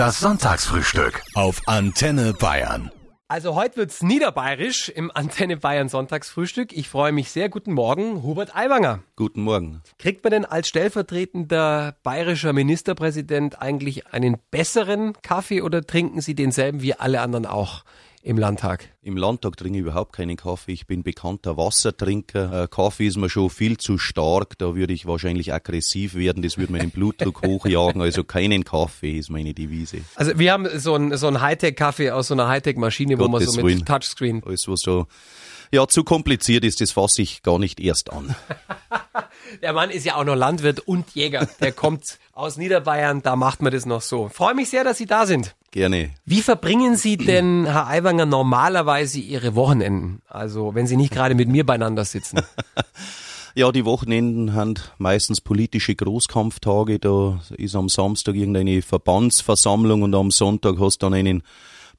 Das Sonntagsfrühstück auf Antenne Bayern. Also heute wird's niederbayerisch im Antenne Bayern Sonntagsfrühstück. Ich freue mich sehr. Guten Morgen, Hubert Aiwanger. Guten Morgen. Kriegt man denn als stellvertretender bayerischer Ministerpräsident eigentlich einen besseren Kaffee oder trinken Sie denselben wie alle anderen auch? Im Landtag? Im Landtag trinke ich überhaupt keinen Kaffee. Ich bin bekannter Wassertrinker. Äh, Kaffee ist mir schon viel zu stark. Da würde ich wahrscheinlich aggressiv werden. Das würde meinen Blutdruck hochjagen. Also keinen Kaffee ist meine Devise. Also wir haben so ein, so ein Hightech-Kaffee aus so einer Hightech-Maschine, wo man so mit Willen. Touchscreen. Alles, was so ja, zu kompliziert ist, das fasse ich gar nicht erst an. Der Mann ist ja auch noch Landwirt und Jäger. Der kommt aus Niederbayern, da macht man das noch so. Freue mich sehr, dass Sie da sind. Gerne. Wie verbringen Sie denn, Herr Aiwanger, normalerweise Ihre Wochenenden? Also, wenn Sie nicht gerade mit mir beieinander sitzen. Ja, die Wochenenden haben meistens politische Großkampftage. Da ist am Samstag irgendeine Verbandsversammlung und am Sonntag hast du dann einen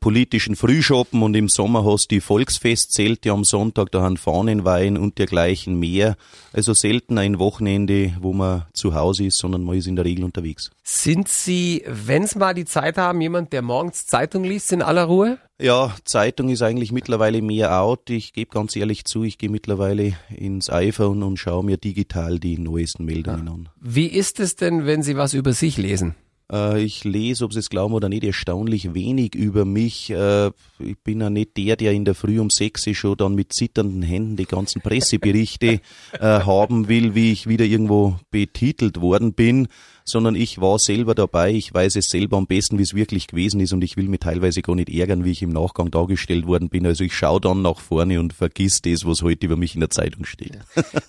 politischen Frühschoppen und im Sommer hast du die Volksfestzelte am Sonntag, da haben Fahnenwein und dergleichen mehr. Also selten ein Wochenende, wo man zu Hause ist, sondern man ist in der Regel unterwegs. Sind Sie, wenn Sie mal die Zeit haben, jemand, der morgens Zeitung liest in aller Ruhe? Ja, Zeitung ist eigentlich mittlerweile mehr out. Ich gebe ganz ehrlich zu, ich gehe mittlerweile ins iPhone und schaue mir digital die neuesten Meldungen ja. an. Wie ist es denn, wenn Sie was über sich lesen? Äh, ich lese, ob Sie es glauben oder nicht, erstaunlich wenig über mich. Äh, ich bin ja nicht der, der in der Früh um sechs schon dann mit zitternden Händen die ganzen Presseberichte äh, haben will, wie ich wieder irgendwo betitelt worden bin sondern ich war selber dabei, ich weiß es selber am besten, wie es wirklich gewesen ist und ich will mich teilweise gar nicht ärgern, wie ich im Nachgang dargestellt worden bin. Also ich schaue dann nach vorne und vergiss das, was heute über mich in der Zeitung steht.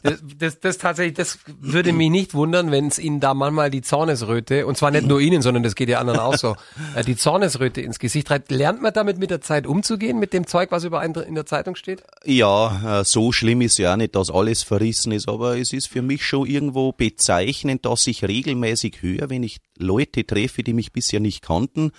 Das, das, das tatsächlich, das würde mich nicht wundern, wenn es Ihnen da manchmal die Zornesröte, und zwar nicht nur Ihnen, sondern das geht ja anderen auch so, äh, die Zornesröte ins Gesicht treibt. Lernt man damit mit der Zeit umzugehen, mit dem Zeug, was über einen in der Zeitung steht? Ja, äh, so schlimm ist ja auch nicht, dass alles verrissen ist, aber es ist für mich schon irgendwo bezeichnend, dass ich regelmäßig höher, wenn ich Leute treffe, die mich bisher nicht kannten,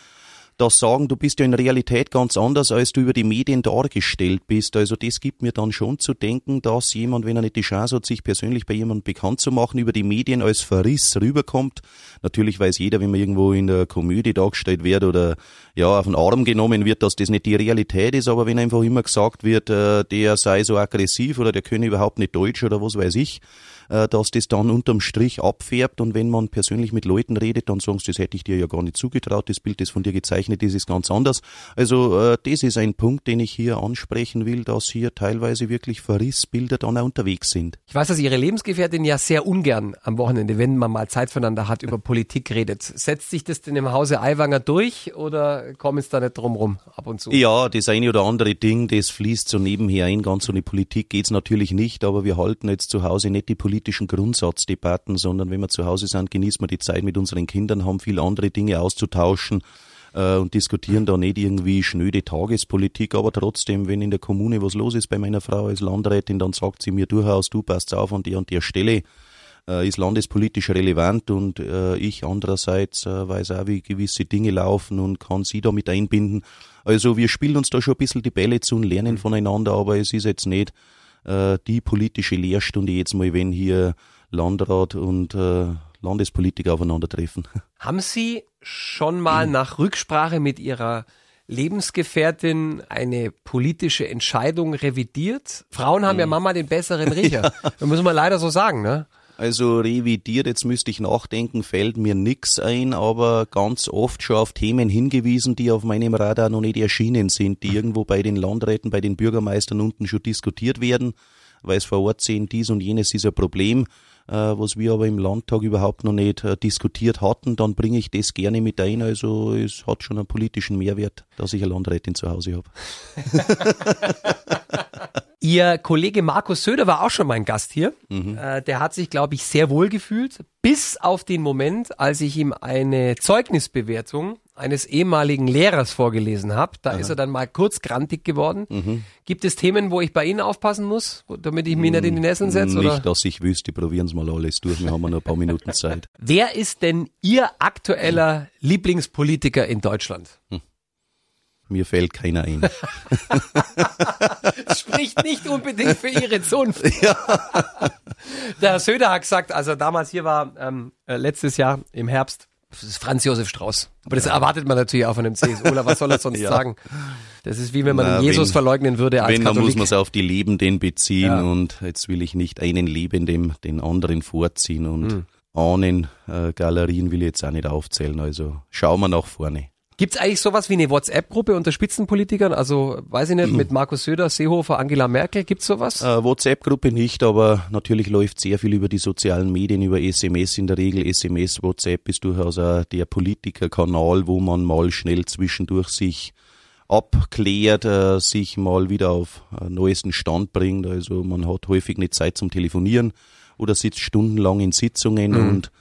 das sagen, du bist ja in Realität ganz anders, als du über die Medien dargestellt bist. Also das gibt mir dann schon zu denken, dass jemand, wenn er nicht die Chance hat, sich persönlich bei jemandem bekannt zu machen, über die Medien als Verriss rüberkommt. Natürlich weiß jeder, wenn man irgendwo in der Komödie dargestellt wird oder ja auf den Arm genommen wird, dass das nicht die Realität ist, aber wenn einfach immer gesagt wird, äh, der sei so aggressiv oder der könne überhaupt nicht Deutsch oder was weiß ich, äh, dass das dann unterm Strich abfärbt und wenn man persönlich mit Leuten redet, dann sagen sie, das hätte ich dir ja gar nicht zugetraut, das Bild, das von dir gezeichnet ist, ist ganz anders. Also äh, das ist ein Punkt, den ich hier ansprechen will, dass hier teilweise wirklich Verrissbilder dann auch unterwegs sind. Ich weiß, dass Ihre Lebensgefährtin ja sehr ungern am Wochenende, wenn man mal Zeit voneinander hat, über Politik redet. Setzt sich das denn im Hause Aiwanger durch oder kommen es da nicht drum rum ab und zu? Ja, das eine oder andere Ding, das fließt so nebenher ein. Ganz so eine Politik geht's natürlich nicht, aber wir halten jetzt zu Hause nicht die Politik politischen Grundsatzdebatten, sondern wenn wir zu Hause sind, genießen wir die Zeit mit unseren Kindern, haben viele andere Dinge auszutauschen äh, und diskutieren da nicht irgendwie schnöde Tagespolitik, aber trotzdem, wenn in der Kommune was los ist bei meiner Frau als Landrätin, dann sagt sie mir durchaus, du passt auf an der und der Stelle äh, ist landespolitisch relevant und äh, ich andererseits äh, weiß auch, wie gewisse Dinge laufen und kann sie da mit einbinden. Also wir spielen uns da schon ein bisschen die Bälle zu und lernen voneinander, aber es ist jetzt nicht äh, die politische Lehrstunde jetzt mal, wenn hier Landrat und äh, Landespolitiker aufeinandertreffen. Haben Sie schon mal nach Rücksprache mit Ihrer Lebensgefährtin eine politische Entscheidung revidiert? Frauen haben ja hm. Mama den besseren Riecher. Ja. Das muss man leider so sagen, ne? Also revidiert, jetzt müsste ich nachdenken, fällt mir nix ein, aber ganz oft schon auf Themen hingewiesen, die auf meinem Radar noch nicht erschienen sind, die irgendwo bei den Landräten, bei den Bürgermeistern unten schon diskutiert werden, weil es vor Ort sehen, dies und jenes ist ein Problem, äh, was wir aber im Landtag überhaupt noch nicht äh, diskutiert hatten, dann bringe ich das gerne mit ein. Also es hat schon einen politischen Mehrwert, dass ich eine Landrätin zu Hause habe. Ihr Kollege Markus Söder war auch schon mein Gast hier. Mhm. Äh, der hat sich, glaube ich, sehr wohl gefühlt, bis auf den Moment, als ich ihm eine Zeugnisbewertung eines ehemaligen Lehrers vorgelesen habe. Da Aha. ist er dann mal kurz grantig geworden. Mhm. Gibt es Themen, wo ich bei Ihnen aufpassen muss, damit ich mich nicht in die Nesseln setze? Nicht, oder? dass ich wüsste. Probieren Sie mal alles durch. Wir haben noch ein paar Minuten Zeit. Wer ist denn Ihr aktueller Lieblingspolitiker in Deutschland? Hm. Mir fällt keiner ein. Spricht nicht unbedingt für Ihre Zunft. Ja. Der Herr Söder hat gesagt, als er damals hier war, ähm, äh, letztes Jahr im Herbst, Das ist Franz Josef Strauß. Aber das erwartet man natürlich auch von einem CSUler. Was soll er sonst Ja. sagen? Das ist wie wenn man Na, Jesus wenn- verleugnen würde als Wenn, dann muss Katholik. man es auf die Lebenden beziehen Ja. und jetzt will ich nicht einen Lebenden den anderen vorziehen und Hm. Ahnen, äh, Galerien will ich jetzt auch nicht aufzählen. Also schauen wir nach vorne. Gibt's eigentlich sowas wie eine WhatsApp-Gruppe unter Spitzenpolitikern? Also, weiß ich nicht, mit Markus Söder, Seehofer, Angela Merkel, gibt's sowas? Äh, WhatsApp-Gruppe nicht, aber natürlich läuft sehr viel über die sozialen Medien, über SMS in der Regel. SMS, WhatsApp ist durchaus auch der Politikerkanal, wo man mal schnell zwischendurch sich abklärt, äh, sich mal wieder auf äh, neuesten Stand bringt. Also man hat häufig nicht Zeit zum Telefonieren oder sitzt stundenlang in Sitzungen und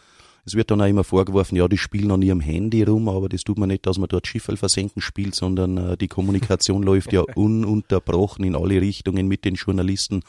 es wird dann auch immer vorgeworfen, ja, die spielen an ihrem Handy rum, aber das tut man nicht, dass man dort Schiffe versenken spielt, sondern äh, die Kommunikation läuft ja ununterbrochen in alle Richtungen mit den Journalisten.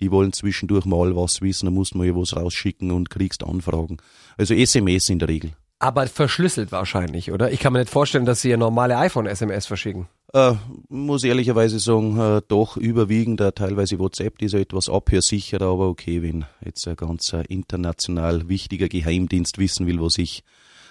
Die wollen zwischendurch mal was wissen, da muss man ja was rausschicken und kriegst Anfragen. Also SMS in der Regel. Aber verschlüsselt wahrscheinlich, oder? Ich kann mir nicht vorstellen, dass sie ihr normale iPhone-SMS verschicken. Äh, muss ehrlicherweise sagen, äh, doch überwiegend, äh, teilweise WhatsApp, die ist ja etwas abhörsicherer, aber okay, wenn jetzt ein ganz äh, international wichtiger Geheimdienst wissen will, was ich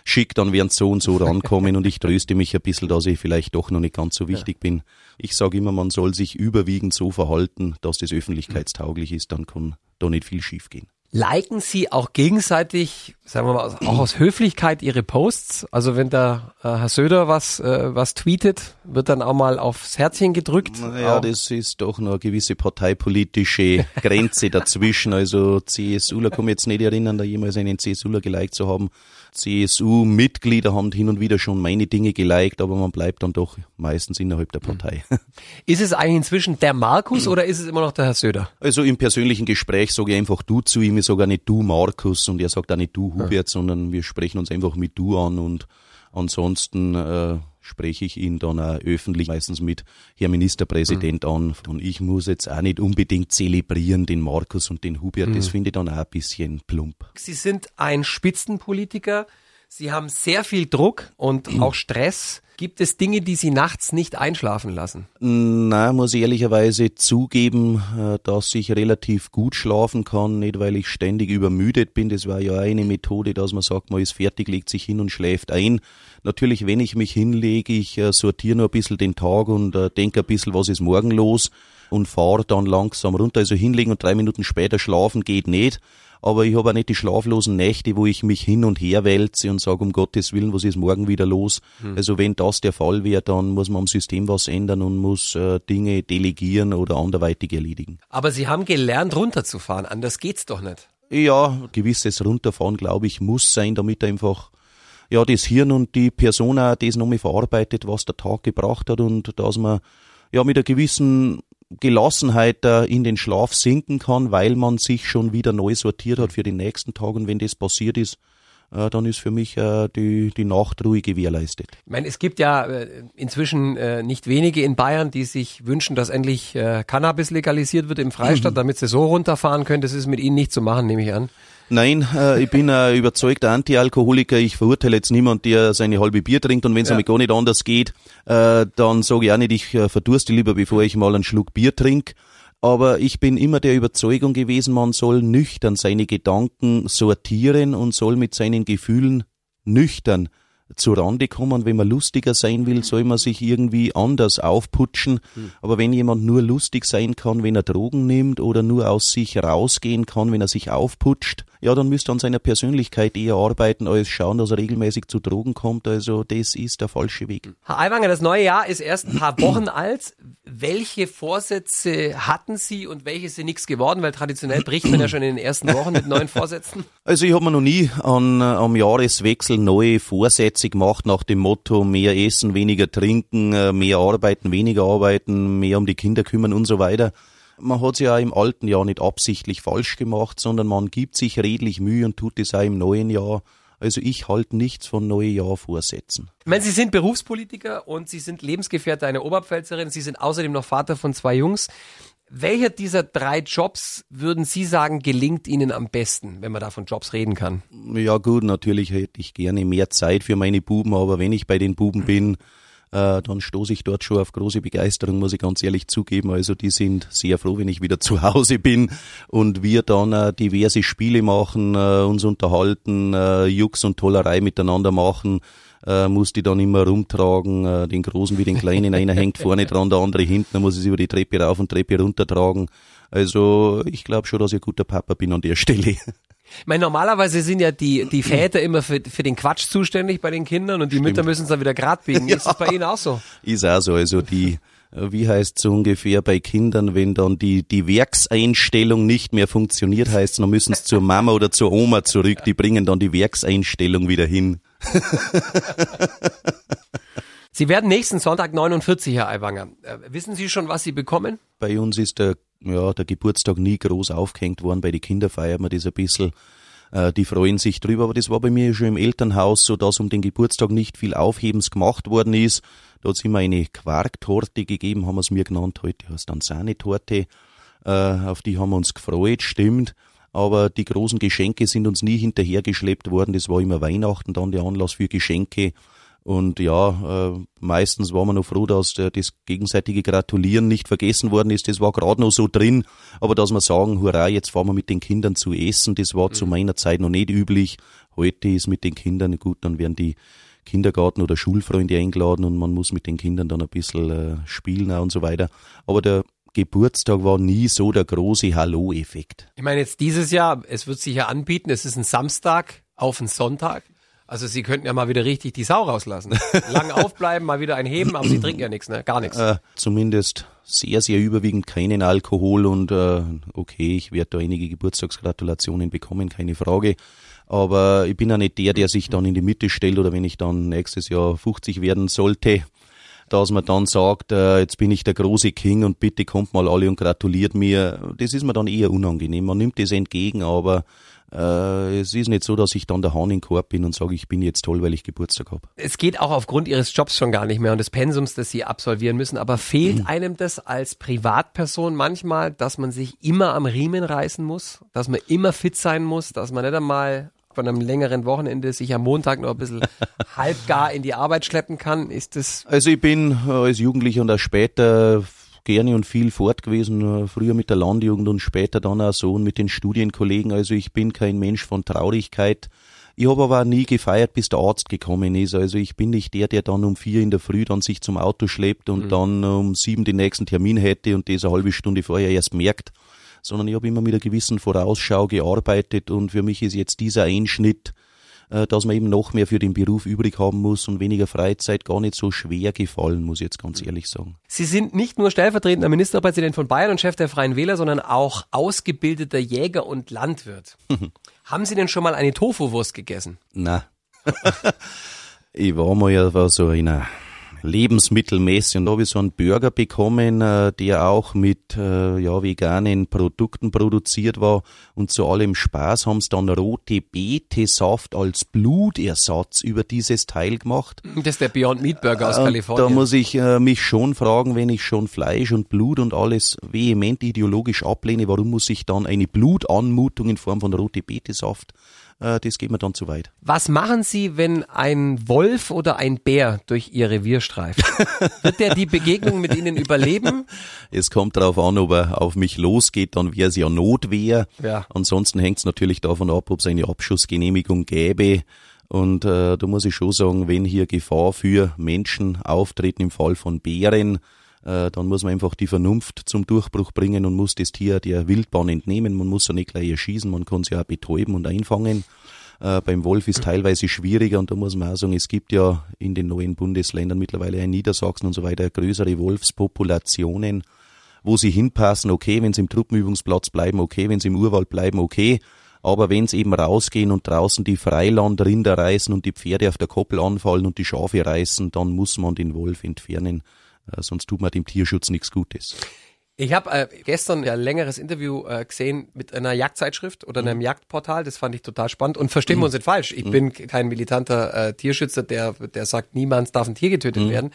schicke, dann werden so und so rankommen und ich tröste mich ein bisschen, dass ich vielleicht doch noch nicht ganz so wichtig bin. Ich sage immer, man soll sich überwiegend so verhalten, dass das öffentlichkeitstauglich ist, dann kann da nicht viel schiefgehen. Liken Sie auch gegenseitig, sagen wir mal, auch aus Höflichkeit Ihre Posts? Also wenn da äh, Herr Söder was, äh, was tweetet, wird dann auch mal aufs Herzchen gedrückt? Naja, Auch- das ist doch noch eine gewisse parteipolitische Grenze dazwischen. Also CSUler kann mich jetzt nicht erinnern, da jemals einen CSUler geliked zu haben. CSU-Mitglieder haben hin und wieder schon meine Dinge geliked, aber man bleibt dann doch meistens innerhalb der Partei. Ist es eigentlich inzwischen der Markus oder ist es immer noch der Herr Söder? Also im persönlichen Gespräch sage ich einfach du zu ihm, ich sage auch nicht du Markus und er sagt auch nicht du Hubert, sondern wir sprechen uns einfach mit du an und ansonsten äh, spreche ich ihn dann auch öffentlich meistens mit Herr Ministerpräsident an und ich muss jetzt auch nicht unbedingt zelebrieren den Markus und den Hubert, das finde ich dann auch ein bisschen plump. Sie sind ein Spitzenpolitiker. Sie haben sehr viel Druck und auch Stress. Gibt es Dinge, die Sie nachts nicht einschlafen lassen? Na, muss ich ehrlicherweise zugeben, äh, dass ich relativ gut schlafen kann, nicht weil ich ständig übermüdet bin. Das war ja eine Methode, dass man sagt, man ist fertig, legt sich hin und schläft ein. Natürlich, wenn ich mich hinlege, ich äh, sortiere nur ein bisschen den Tag und äh, denke ein bisschen, was ist morgen los und fahre dann langsam runter. Also hinlegen und drei Minuten später schlafen geht nicht. Aber ich habe auch nicht die schlaflosen Nächte, wo ich mich hin und her wälze und sage, um Gottes Willen, was ist morgen wieder los? Also wenn das der Fall wäre, dann muss man am System was ändern und muss äh, Dinge delegieren oder anderweitig erledigen. Aber Sie haben gelernt, runterzufahren. Anders geht's doch nicht. Ja, gewisses Runterfahren, glaube ich, muss sein, damit einfach ja das Hirn und die Person auch das nochmal verarbeitet, was der Tag gebracht hat und dass man ja mit einer gewissen Gelassenheit äh, in den Schlaf sinken kann, weil man sich schon wieder neu sortiert hat für den nächsten Tag. Und wenn das passiert ist, äh, dann ist für mich äh, die, die Nachtruhe gewährleistet. Ich meine, es gibt ja äh, inzwischen äh, nicht wenige in Bayern, die sich wünschen, dass endlich äh, Cannabis legalisiert wird im Freistaat, damit sie so runterfahren können. Das ist mit Ihnen nicht zu machen, nehme ich an. Nein, äh, ich bin ein überzeugter Antialkoholiker. Ich verurteile jetzt niemand, der seine halbe Bier trinkt und wenn es Ja. einmal gar nicht anders geht, äh, dann sage ich auch nicht, ich äh, verdurste lieber, bevor ich mal einen Schluck Bier trinke. Aber ich bin immer der Überzeugung gewesen, man soll nüchtern seine Gedanken sortieren und soll mit seinen Gefühlen nüchtern zu Rande kommen. Wenn man lustiger sein will, soll man sich irgendwie anders aufputschen. Aber wenn jemand nur lustig sein kann, wenn er Drogen nimmt oder nur aus sich rausgehen kann, wenn er sich aufputscht, ja, dann müsste er an seiner Persönlichkeit eher arbeiten, als schauen, dass er regelmäßig zu Drogen kommt. Also das ist der falsche Weg. Herr Aiwanger, das neue Jahr ist erst ein paar Wochen alt. Welche Vorsätze hatten Sie und welche sind nichts geworden? Weil traditionell bricht man ja schon in den ersten Wochen mit neuen Vorsätzen. Also ich habe mir noch nie an, äh, am Jahreswechsel neue Vorsätze gemacht nach dem Motto mehr essen, weniger trinken, äh, mehr arbeiten, weniger arbeiten, mehr um die Kinder kümmern und so weiter. Man hat es ja im alten Jahr nicht absichtlich falsch gemacht, sondern man gibt sich redlich Mühe und tut es auch im neuen Jahr. Also ich halte nichts von neue Jahrvorsätzen. Ich meine, Sie sind Berufspolitiker und Sie sind Lebensgefährte einer Oberpfälzerin. Sie sind außerdem noch Vater von zwei Jungs. Welcher dieser drei Jobs würden Sie sagen, gelingt Ihnen am besten, wenn man da von Jobs reden kann? Ja gut, natürlich hätte ich gerne mehr Zeit für meine Buben, aber wenn ich bei den Buben bin, äh, dann stoße ich dort schon auf große Begeisterung, muss ich ganz ehrlich zugeben. Also die sind sehr froh, wenn ich wieder zu Hause bin und wir dann äh, diverse Spiele machen, äh, uns unterhalten, äh, Jux und Tollerei miteinander machen. Äh, muss die dann immer rumtragen, äh, den Großen wie den Kleinen, einer hängt vorne dran, der andere hinten, dann muss ich sie über die Treppe rauf und Treppe runter tragen. Also ich glaube schon, dass ich ein guter Papa bin an der Stelle. Ich meine, normalerweise sind ja die, die Väter immer für, für den Quatsch zuständig bei den Kindern und die Stimmt. Mütter müssen es dann wieder grad biegen. Ja. Ist das bei Ihnen auch so? Ist auch so. Also die, wie heißt so ungefähr bei Kindern, wenn dann die, die Werkseinstellung nicht mehr funktioniert, heißt dann müssen sie zur Mama oder zur Oma zurück, die bringen dann die Werkseinstellung wieder hin. Sie werden nächsten Sonntag 49, Herr Aiwanger. Äh, wissen Sie schon, was Sie bekommen? Bei uns ist der ja, der Geburtstag nie groß aufgehängt worden. Bei den Kindern feiert man das ein bisschen. Äh, die freuen sich drüber, aber das war bei mir schon im Elternhaus so, dass um den Geburtstag nicht viel Aufhebens gemacht worden ist. Da hat es immer eine Quarktorte gegeben, haben wir es mir genannt. Heute heißt dann Sahnetorte. Äh, auf die haben wir uns gefreut, stimmt. Aber die großen Geschenke sind uns nie hinterhergeschleppt worden. Das war immer Weihnachten dann der Anlass für Geschenke. Und ja, äh, meistens war man noch froh, dass äh, das gegenseitige Gratulieren nicht vergessen worden ist. Das war gerade noch so drin. Aber dass wir sagen, hurra, jetzt fahren wir mit den Kindern zu essen, das war mhm. zu meiner Zeit noch nicht üblich. Heute ist mit den Kindern gut, dann werden die Kindergarten- oder Schulfreunde eingeladen und man muss mit den Kindern dann ein bisschen äh, spielen und so weiter. Aber der Geburtstag war nie so der große Hallo-Effekt. Ich meine, jetzt dieses Jahr, es wird sich ja anbieten, es ist ein Samstag auf einen Sonntag. Also Sie könnten ja mal wieder richtig die Sau rauslassen. Lang aufbleiben, mal wieder ein Heben, aber Sie trinken ja nichts, ne? Gar nichts. Äh, zumindest sehr, sehr überwiegend keinen Alkohol und äh, okay, ich werde da einige Geburtstagsgratulationen bekommen, keine Frage. Aber ich bin ja nicht der, der sich dann in die Mitte stellt oder wenn ich dann nächstes Jahr 50 werden sollte, dass man dann sagt, äh, jetzt bin ich der große King und bitte kommt mal alle und gratuliert mir. Das ist mir dann eher unangenehm. Man nimmt das entgegen, aber äh, es ist nicht so, dass ich dann der Hahn im Korb bin und sage, ich bin jetzt toll, weil ich Geburtstag habe. Es geht auch aufgrund Ihres Jobs schon gar nicht mehr und des Pensums, das Sie absolvieren müssen. Aber fehlt mhm. einem das als Privatperson manchmal, dass man sich immer am Riemen reißen muss, dass man immer fit sein muss, dass man nicht einmal von einem längeren Wochenende sich am Montag noch ein bisschen halbgar in die Arbeit schleppen kann? Ist das? Also ich bin äh, als Jugendlicher und auch später gerne und viel fort gewesen, äh, früher mit der Landjugend und später dann auch so und mit den Studienkollegen. Also ich bin kein Mensch von Traurigkeit. Ich habe aber auch nie gefeiert, bis der Arzt gekommen ist. Also ich bin nicht der, der dann um vier in der Früh dann sich zum Auto schleppt und mhm. dann um sieben den nächsten Termin hätte und das eine halbe Stunde vorher erst merkt, sondern ich habe immer mit einer gewissen Vorausschau gearbeitet und für mich ist jetzt dieser Einschnitt äh, dass man eben noch mehr für den Beruf übrig haben muss und weniger Freizeit gar nicht so schwer gefallen, muss ich jetzt ganz ehrlich sagen. Sie sind nicht nur stellvertretender Ministerpräsident von Bayern und Chef der Freien Wähler, sondern auch ausgebildeter Jäger und Landwirt. Haben Sie denn schon mal eine Tofu-Wurst gegessen? Na. ich war mal ja so in einer lebensmittelmäßig. Und da habe ich so einen Burger bekommen, äh, der auch mit äh, ja, veganen Produkten produziert war. Und zu allem Spaß haben sie dann rote Beete-Saft als Blutersatz über dieses Teil gemacht. Das ist der Beyond Meat Burger aus äh, Kalifornien. Da muss ich äh, mich schon fragen, wenn ich schon Fleisch und Blut und alles vehement ideologisch ablehne, warum muss ich dann eine Blutanmutung in Form von rote Beete-Saft äh, das geht mir dann zu weit. Was machen Sie, wenn ein Wolf oder ein Bär durch Ihr Revier streift? Wird der die Begegnung mit Ihnen überleben? Es kommt darauf an, ob er auf mich losgeht, dann wäre es ja Notwehr. Ja. Ansonsten hängt es natürlich davon ab, ob es eine Abschussgenehmigung gäbe. Und äh, da muss ich schon sagen, wenn hier Gefahr für Menschen auftreten im Fall von Bären, äh, dann muss man einfach die Vernunft zum Durchbruch bringen und muss das Tier der Wildbahn entnehmen. Man muss ja nicht gleich erschießen, man kann es ja auch betäuben und einfangen. Äh, beim Wolf ist teilweise schwieriger und da muss man auch sagen, es gibt ja in den neuen Bundesländern mittlerweile in Niedersachsen und so weiter größere Wolfspopulationen, wo sie hinpassen, okay, wenn sie im Truppenübungsplatz bleiben, okay, wenn sie im Urwald bleiben, okay, aber wenn sie eben rausgehen und draußen die Freilandrinder reißen und die Pferde auf der Koppel anfallen und die Schafe reißen, dann muss man den Wolf entfernen. Äh, sonst tut man dem Tierschutz nichts Gutes. Ich habe äh, gestern ein längeres Interview äh, gesehen mit einer Jagdzeitschrift oder einem Jagdportal. Das fand ich total spannend. Und verstehen wir uns nicht falsch. Ich bin kein militanter äh, Tierschützer, der, der sagt, niemals darf ein Tier getötet werden.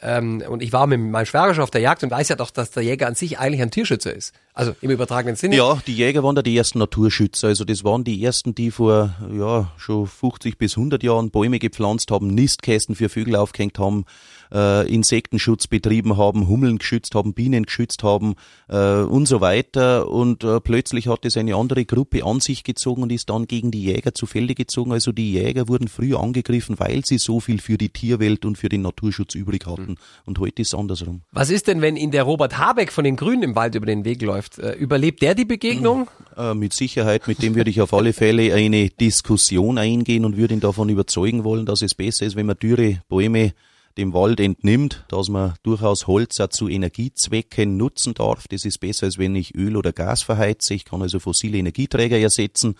Ähm, und ich war mit meinem Schwager auf der Jagd und weiß ja doch, dass der Jäger an sich eigentlich ein Tierschützer ist. Also im übertragenen Sinne. Ja, die Jäger waren da die ersten Naturschützer. Also das waren die ersten, die vor ja schon 50 bis 100 Jahren Bäume gepflanzt haben, Nistkästen für Vögel aufgehängt haben, äh, Insektenschutz betrieben haben, Hummeln geschützt haben, Bienen geschützt haben äh, und so weiter. Und äh, plötzlich hat es eine andere Gruppe an sich gezogen und ist dann gegen die Jäger zu Felde gezogen. Also die Jäger wurden früh angegriffen, weil sie so viel für die Tierwelt und für den Naturschutz übrig hatten. Und heute ist es andersrum. Was ist denn, wenn Ihnen der Robert Habeck von den Grünen im Wald über den Weg läuft? Äh, überlebt der die Begegnung? Äh, mit Sicherheit, mit dem würde ich auf alle Fälle eine Diskussion eingehen und würde ihn davon überzeugen wollen, dass es besser ist, wenn man dürre Bäume dem Wald entnimmt, dass man durchaus Holz auch zu Energiezwecken nutzen darf. Das ist besser, als wenn ich Öl oder Gas verheize. Ich kann also fossile Energieträger ersetzen.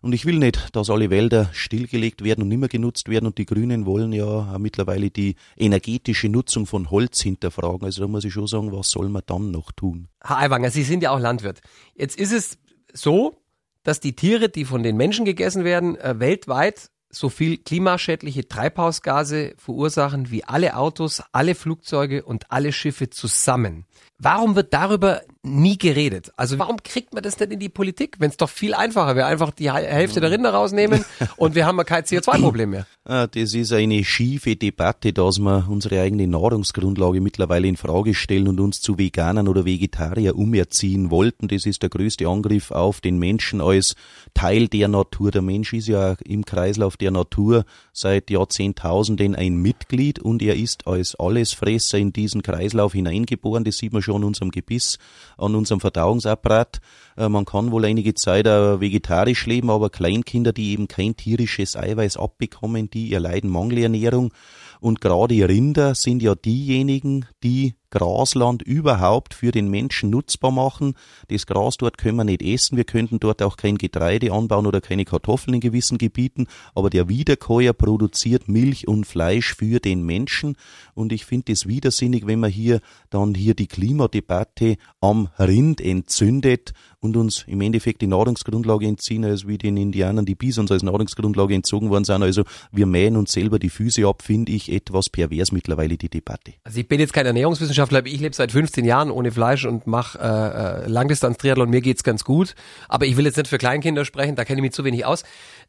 Und ich will nicht, dass alle Wälder stillgelegt werden und nimmer genutzt werden. Und die Grünen wollen ja mittlerweile die energetische Nutzung von Holz hinterfragen. Also da muss ich schon sagen, was soll man dann noch tun? Herr Aiwanger, Sie sind ja auch Landwirt. Jetzt ist es so, dass die Tiere, die von den Menschen gegessen werden, äh, weltweit so viel klimaschädliche Treibhausgase verursachen wie alle Autos, alle Flugzeuge und alle Schiffe zusammen. Warum wird darüber nie geredet? Also warum kriegt man das nicht in die Politik, wenn es doch viel einfacher wäre, einfach die Hälfte der Rinder rausnehmen und wir haben ja kein CO2-Problem mehr. Ah, das ist eine schiefe Debatte, dass wir unsere eigene Nahrungsgrundlage mittlerweile in Frage stellen und uns zu Veganern oder Vegetarier umerziehen wollten. Das ist der größte Angriff auf den Menschen als Teil der Natur. Der Mensch ist ja im Kreislauf der Natur seit Jahrzehntausenden ein Mitglied und er ist als Allesfresser in diesen Kreislauf hineingeboren. Das sieht man schon an unserem Gebiss, an unserem Verdauungsapparat. Äh, man kann wohl einige Zeit auch vegetarisch leben, aber Kleinkinder, die eben kein tierisches Eiweiß abbekommen, die erleiden Mangelernährung. Und gerade Rinder sind ja diejenigen, die Grasland überhaupt für den Menschen nutzbar machen. Das Gras dort können wir nicht essen, wir könnten dort auch kein Getreide anbauen oder keine Kartoffeln in gewissen Gebieten, aber der Wiederkäuer produziert Milch und Fleisch für den Menschen und ich finde es widersinnig, wenn man hier dann hier die Klimadebatte am Rind entzündet und uns im Endeffekt die Nahrungsgrundlage entziehen, als wie den Indianern die Bisons als Nahrungsgrundlage entzogen worden sind. Also wir mähen uns selber die Füße ab, finde ich etwas pervers mittlerweile die Debatte. Also ich bin jetzt kein Ernährungswissenschaftler, aber ich lebe seit 15 Jahren ohne Fleisch und mache äh, äh, Langdistanz-Triathlon. Mir geht's ganz gut, aber ich will jetzt nicht für Kleinkinder sprechen, da kenne ich mich zu wenig aus.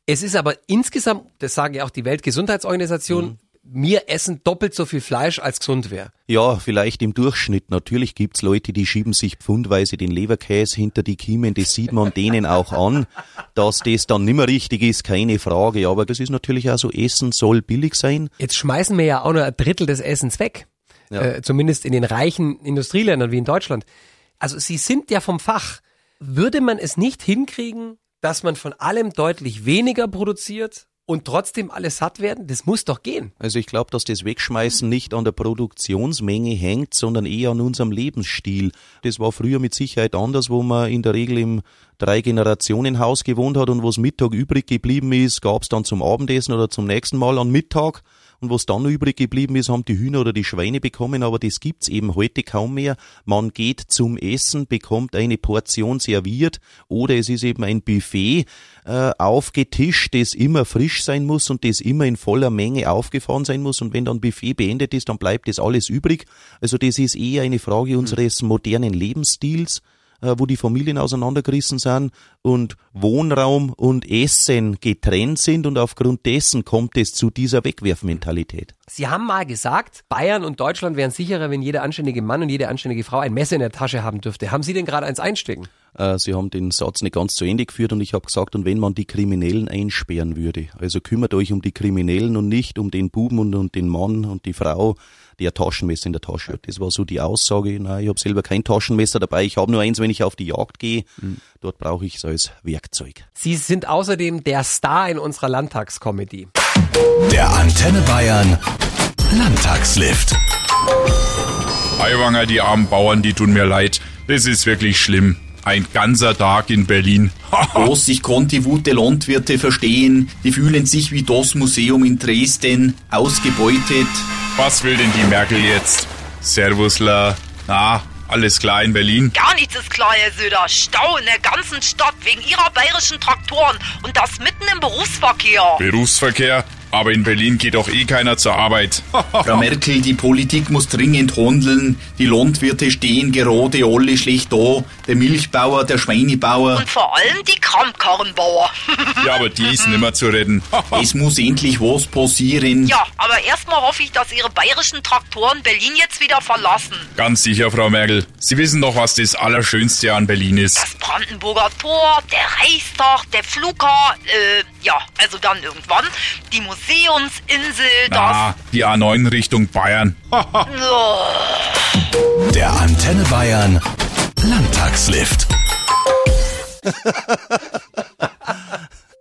Es ist aber insgesamt, das sagen ja auch die Weltgesundheitsorganisation, mhm wir essen doppelt so viel Fleisch, als gesund wäre. Ja, vielleicht im Durchschnitt. Natürlich gibt's Leute, die schieben sich pfundweise den Leberkäse hinter die Kiemen. Das sieht man denen auch an. Dass das dann nimmer richtig ist, keine Frage. Aber das ist natürlich auch so, Essen soll billig sein. Jetzt schmeißen wir ja auch nur ein Drittel des Essens weg. Ja. Äh, zumindest in den reichen Industrieländern wie in Deutschland. Also Sie sind ja vom Fach. Würde man es nicht hinkriegen, dass man von allem deutlich weniger produziert und trotzdem alles satt werden? Das muss doch gehen. Also ich glaube, dass das Wegschmeißen nicht an der Produktionsmenge hängt, sondern eher an unserem Lebensstil. Das war früher mit Sicherheit anders, wo man in der Regel im Drei-Generationen-Haus gewohnt hat und wo es Mittag übrig geblieben ist, gab es dann zum Abendessen oder zum nächsten Mal an Mittag. Und was dann übrig geblieben ist, haben die Hühner oder die Schweine bekommen, aber das gibt's eben heute kaum mehr. Man geht zum Essen, bekommt eine Portion serviert oder es ist eben ein Buffet äh, aufgetischt, das immer frisch sein muss und das immer in voller Menge aufgefahren sein muss. Und wenn dann Buffet beendet ist, dann bleibt das alles übrig. Also das ist eher eine Frage hm. unseres modernen Lebensstils äh, wo die Familien auseinandergerissen sind und Wohnraum und Essen getrennt sind und aufgrund dessen kommt es zu dieser Wegwerfmentalität. Sie haben mal gesagt, Bayern und Deutschland wären sicherer, wenn jeder anständige Mann und jede anständige Frau ein Messer in der Tasche haben dürfte. Haben Sie denn gerade eins einstecken? Äh, Sie haben den Satz nicht ganz zu Ende geführt und ich habe gesagt, und wenn man die Kriminellen einsperren würde, also kümmert euch um die Kriminellen und nicht um den Buben und, und den Mann und die Frau, der Taschenmesser in der Tasche hat. Das war so die Aussage. Nein, ich habe selber kein Taschenmesser dabei. Ich habe nur eins, wenn ich auf die Jagd gehe. Mhm. Dort brauche ich es als Werkzeug. Sie sind außerdem der Star in unserer Landtagskomödie. Der Antenne Bayern Landtagslift. Aiwanger, die armen Bauern, die tun mir leid. Das ist wirklich schlimm. Ein ganzer Tag in Berlin. Groß, ich konnte die Wut der Landwirte verstehen. Die fühlen sich wie das Museum in Dresden, ausgebeutet. Was will denn die Merkel jetzt? Servusler. Na, Alles klar in Berlin? Gar nichts ist klar, Herr Söder. Stau in der ganzen Stadt wegen Ihrer bayerischen Traktoren und das mitten im Berufsverkehr. Berufsverkehr? Aber in Berlin geht doch eh keiner zur Arbeit. Frau Merkel, die Politik muss dringend handeln. Die Landwirte stehen gerade alle schlecht da. Der Milchbauer, der Schweinebauer. Und vor allem die Kramkarrenbauer. ja, aber die ist nimmer zu retten. es muss endlich was passieren. ja, aber erstmal hoffe ich, dass Ihre bayerischen Traktoren Berlin jetzt wieder verlassen. Ganz sicher, Frau Merkel. Sie wissen doch, was das Allerschönste an Berlin ist. Das Brandenburger Tor, der Reichstag, der Flughafen, äh, ja, also dann irgendwann. Die Museumsinsel. Ah, die A9 Richtung Bayern. Der Antenne Bayern Landtagslift.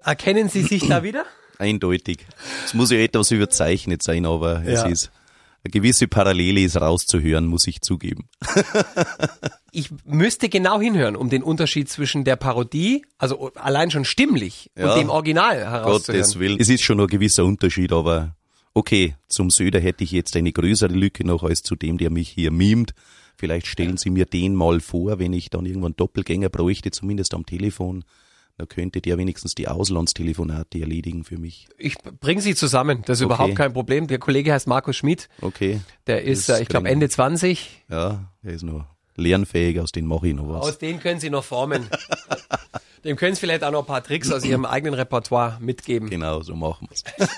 Erkennen Sie sich da wieder? Eindeutig. Es muss ja etwas überzeichnet sein, aber es Ja. ist eine gewisse Parallele ist rauszuhören, muss ich zugeben. Ich müsste genau hinhören, um den Unterschied zwischen der Parodie, also allein schon stimmlich, Ja. und dem Original herauszuhören. Gottes Willen. Es ist schon ein gewisser Unterschied, aber okay, zum Söder hätte ich jetzt eine größere Lücke noch als zu dem, der mich hier mimt. Vielleicht stellen Sie mir den mal vor, wenn ich dann irgendwann Doppelgänger bräuchte, zumindest am Telefon. Da könnte der wenigstens die Auslandstelefonate erledigen für mich. Ich bringe sie zusammen, das ist Okay. überhaupt kein Problem. Der Kollege heißt Markus Schmid, Okay. der ist, Das äh, ich glaube, wir. Ende 20. Ja, er ist noch lernfähig, aus dem mache ich noch was. Aus denen können Sie noch formen. Dem können Sie vielleicht auch noch ein paar Tricks aus Ihrem eigenen Repertoire mitgeben. Genau, so machen wir's.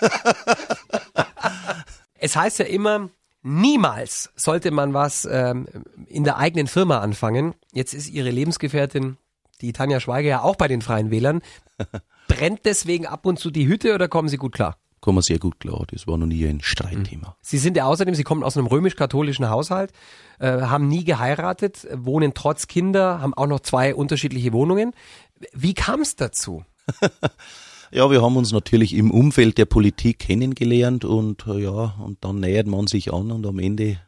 Es heißt ja immer, niemals sollte man was ähm, in der eigenen Firma anfangen. Jetzt ist Ihre Lebensgefährtin, die Tanja Schweiger, ja auch bei den Freien Wählern. Brennt deswegen ab und zu die Hütte oder kommen Sie gut klar? Kommen sehr gut klar. Das war noch nie ein Streitthema. Sie sind ja außerdem, Sie kommen aus einem römisch-katholischen Haushalt, äh, haben nie geheiratet, wohnen trotz Kinder, haben auch noch zwei unterschiedliche Wohnungen. Wie kam es dazu? Ja, wir haben uns natürlich im Umfeld der Politik kennengelernt und äh, ja, und dann nähert man sich an und am Ende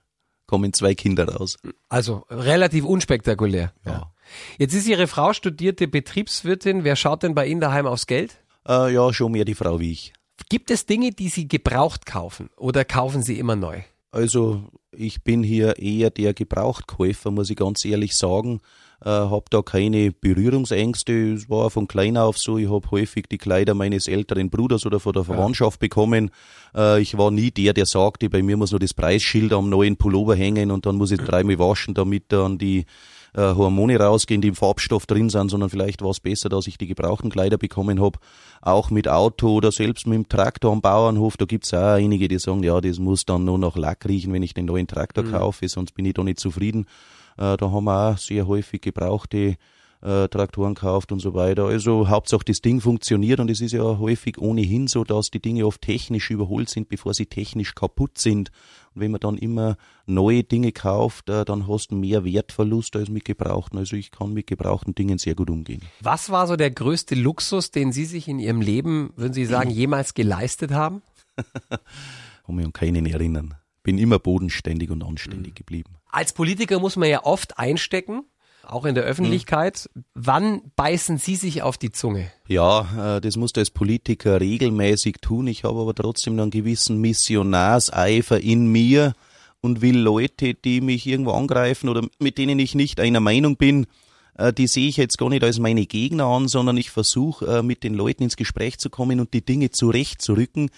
kommen zwei Kinder raus. Also relativ unspektakulär. Ja. Jetzt ist Ihre Frau studierte Betriebswirtin. Wer schaut denn bei Ihnen daheim aufs Geld? Äh, ja, schon mehr die Frau wie ich. Gibt es Dinge, die Sie gebraucht kaufen oder kaufen Sie immer neu? Also ich bin hier eher der Gebrauchtkäufer, muss ich ganz ehrlich sagen. Äh, hab da keine Berührungsängste. Es war von klein auf so. Ich hab häufig die Kleider meines älteren Bruders oder von der Verwandtschaft bekommen. Äh, ich war nie der, der sagte, bei mir muss nur das Preisschild am neuen Pullover hängen und dann muss ich dreimal waschen, damit dann die äh, Hormone rausgehen, die im Farbstoff drin sind, sondern vielleicht war es besser, dass ich die gebrauchten Kleider bekommen hab. Auch mit Auto oder selbst mit dem Traktor am Bauernhof, da gibt's auch einige, die sagen, ja, das muss dann nur nach Lack riechen, wenn ich den neuen Traktor kaufe, sonst bin ich da nicht zufrieden. Äh, da haben wir auch sehr häufig gebrauchte äh, Traktoren gekauft und so weiter. Also Hauptsache das Ding funktioniert und es ist ja häufig ohnehin so, dass die Dinge oft technisch überholt sind, bevor sie technisch kaputt sind. Und wenn man dann immer neue Dinge kauft, äh, dann hast du mehr Wertverlust als mit gebrauchten. Also ich kann mit gebrauchten Dingen sehr gut umgehen. Was war so der größte Luxus, den Sie sich in Ihrem Leben, würden Sie sagen, jemals geleistet haben? Kann mich an keinen erinnern. Bin immer bodenständig und anständig geblieben. Als Politiker muss man ja oft einstecken, auch in der Öffentlichkeit. Wann beißen Sie sich auf die Zunge? Ja, äh, das musst du als Politiker regelmäßig tun. Ich habe aber trotzdem einen gewissen Missionarseifer in mir und will Leute, die mich irgendwo angreifen oder mit denen ich nicht einer Meinung bin, äh, die sehe ich jetzt gar nicht als meine Gegner an, sondern ich versuche äh, mit den Leuten ins Gespräch zu kommen und die Dinge zurechtzurücken.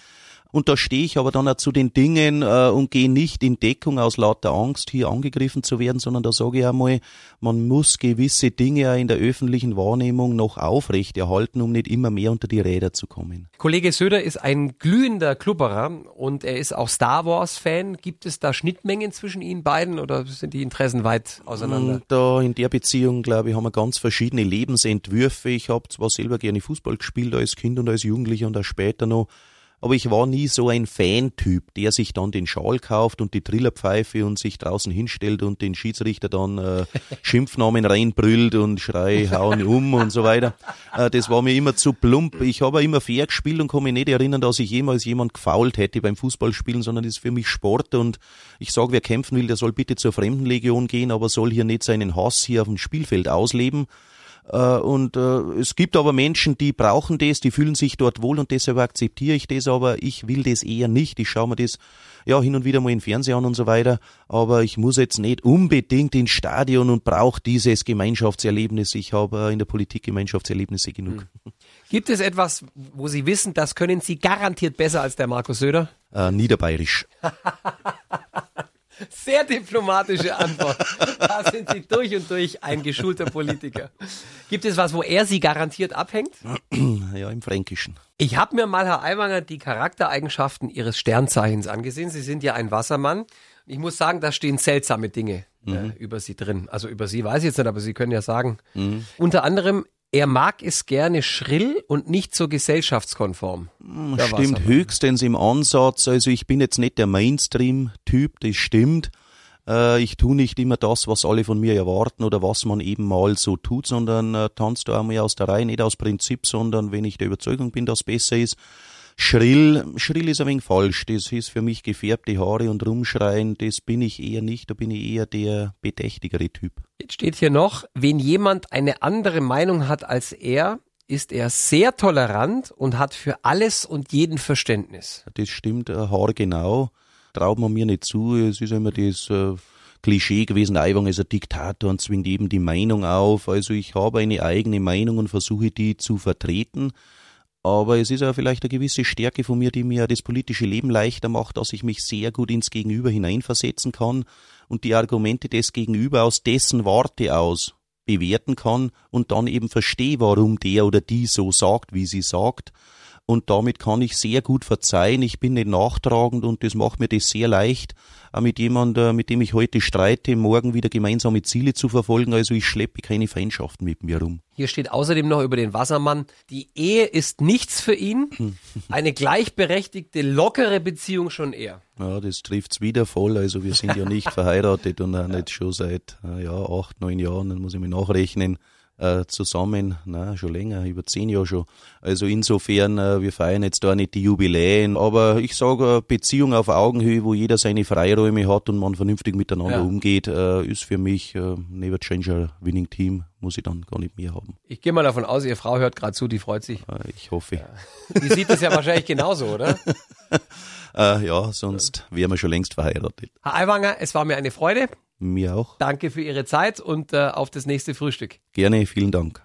Und da stehe ich aber dann auch zu den Dingen äh, und gehe nicht in Deckung aus lauter Angst, hier angegriffen zu werden, sondern da sage ich einmal, man muss gewisse Dinge in der öffentlichen Wahrnehmung noch aufrechterhalten, um nicht immer mehr unter die Räder zu kommen. Kollege Söder ist ein glühender Klubberer und er ist auch Star Wars Fan. Gibt es da Schnittmengen zwischen Ihnen beiden oder sind die Interessen weit auseinander? Und da in der Beziehung, glaube ich, haben wir ganz verschiedene Lebensentwürfe. Ich habe zwar selber gerne Fußball gespielt als Kind und als Jugendlicher und auch später noch, aber ich war nie so ein Fantyp, der sich dann den Schal kauft und die Trillerpfeife und sich draußen hinstellt und den Schiedsrichter dann äh, Schimpfnamen reinbrüllt und schrei, hauen um und so weiter. Äh, das war mir immer zu plump. Ich habe immer fair gespielt und kann mich nicht erinnern, dass ich jemals jemand gefault hätte beim Fußballspielen, sondern das ist für mich Sport und ich sage, wer kämpfen will, der soll bitte zur Fremdenlegion gehen, aber soll hier nicht seinen Hass hier auf dem Spielfeld ausleben. Äh, und äh, es gibt aber Menschen, die brauchen das, die fühlen sich dort wohl und deshalb akzeptiere ich das, aber ich will das eher nicht. Ich schaue mir das ja hin und wieder mal im Fernsehen an und so weiter, aber ich muss jetzt nicht unbedingt ins Stadion und brauche dieses Gemeinschaftserlebnis. Ich habe in der Politik Gemeinschaftserlebnisse genug. Hm. Gibt es etwas, wo Sie wissen, das können Sie garantiert besser als der Markus Söder? Äh, Niederbayerisch. Sehr diplomatische Antwort. Da sind Sie durch und durch ein geschulter Politiker. Gibt es was, wo er Sie garantiert abhängt? Ja, im Fränkischen. Ich habe mir mal, Herr Aiwanger, die Charaktereigenschaften Ihres Sternzeichens angesehen. Sie sind ja ein Wassermann. Ich muss sagen, da stehen seltsame Dinge äh, Mhm. über Sie drin. Also über Sie weiß ich jetzt nicht, aber Sie können ja sagen. Unter anderem, er mag es gerne schrill und nicht so gesellschaftskonform. Der Stimmt Wassermann. höchstens im Ansatz. Also ich bin jetzt nicht der Mainstream-Typ, das stimmt. Äh, ich tue nicht immer das, was alle von mir erwarten oder was man eben mal so tut, sondern äh, tanzt da einmal aus der Reihe, nicht aus Prinzip, sondern wenn ich der Überzeugung bin, dass besser ist. Schrill, schrill ist ein wenig falsch. Das ist für mich gefärbte Haare und rumschreien. Das bin ich eher nicht. Da bin ich eher der bedächtigere Typ. Jetzt steht hier noch, wenn jemand eine andere Meinung hat als er, ist er sehr tolerant und hat für alles und jeden Verständnis. Das stimmt äh, haargenau. Traut man mir nicht zu. Es ist immer das äh, Klischee gewesen, Aiwang ist ein Diktator und zwingt eben die Meinung auf. Also ich habe eine eigene Meinung und versuche die zu vertreten. Aber es ist ja vielleicht eine gewisse Stärke von mir, die mir das politische Leben leichter macht, dass ich mich sehr gut ins Gegenüber hineinversetzen kann und die Argumente des Gegenüber aus dessen Warte aus bewerten kann und dann eben verstehe, warum der oder die so sagt, wie sie sagt. Und damit kann ich sehr gut verzeihen. Ich bin nicht nachtragend und das macht mir das sehr leicht, auch mit jemandem, mit dem ich heute streite, morgen wieder gemeinsame Ziele zu verfolgen. Also ich schleppe keine Feindschaften mit mir rum. Hier steht außerdem noch über den Wassermann, die Ehe ist nichts für ihn, eine gleichberechtigte, lockere Beziehung schon eher. Ja, das trifft's wieder voll. Also wir sind ja nicht verheiratet und auch nicht schon seit äh, ja, acht, neun Jahren, dann muss ich mal nachrechnen, äh, zusammen, na schon länger, über zehn Jahre schon. Also insofern, äh, wir feiern jetzt da nicht die Jubiläen, aber ich sage, Beziehung auf Augenhöhe, wo jeder seine Freiräume hat und man vernünftig miteinander Ja. umgeht, äh, ist für mich äh, never change a winning team, muss ich dann gar nicht mehr haben. Ich gehe mal davon aus, Ihre Frau hört gerade zu, die freut sich. Äh, ich hoffe. Die sieht das ja wahrscheinlich genauso, oder? Äh, ja, sonst wären wir schon längst verheiratet. Herr Aiwanger, es war mir eine Freude. Mir auch. Danke für Ihre Zeit und äh, auf das nächste Frühstück. Gerne, vielen Dank.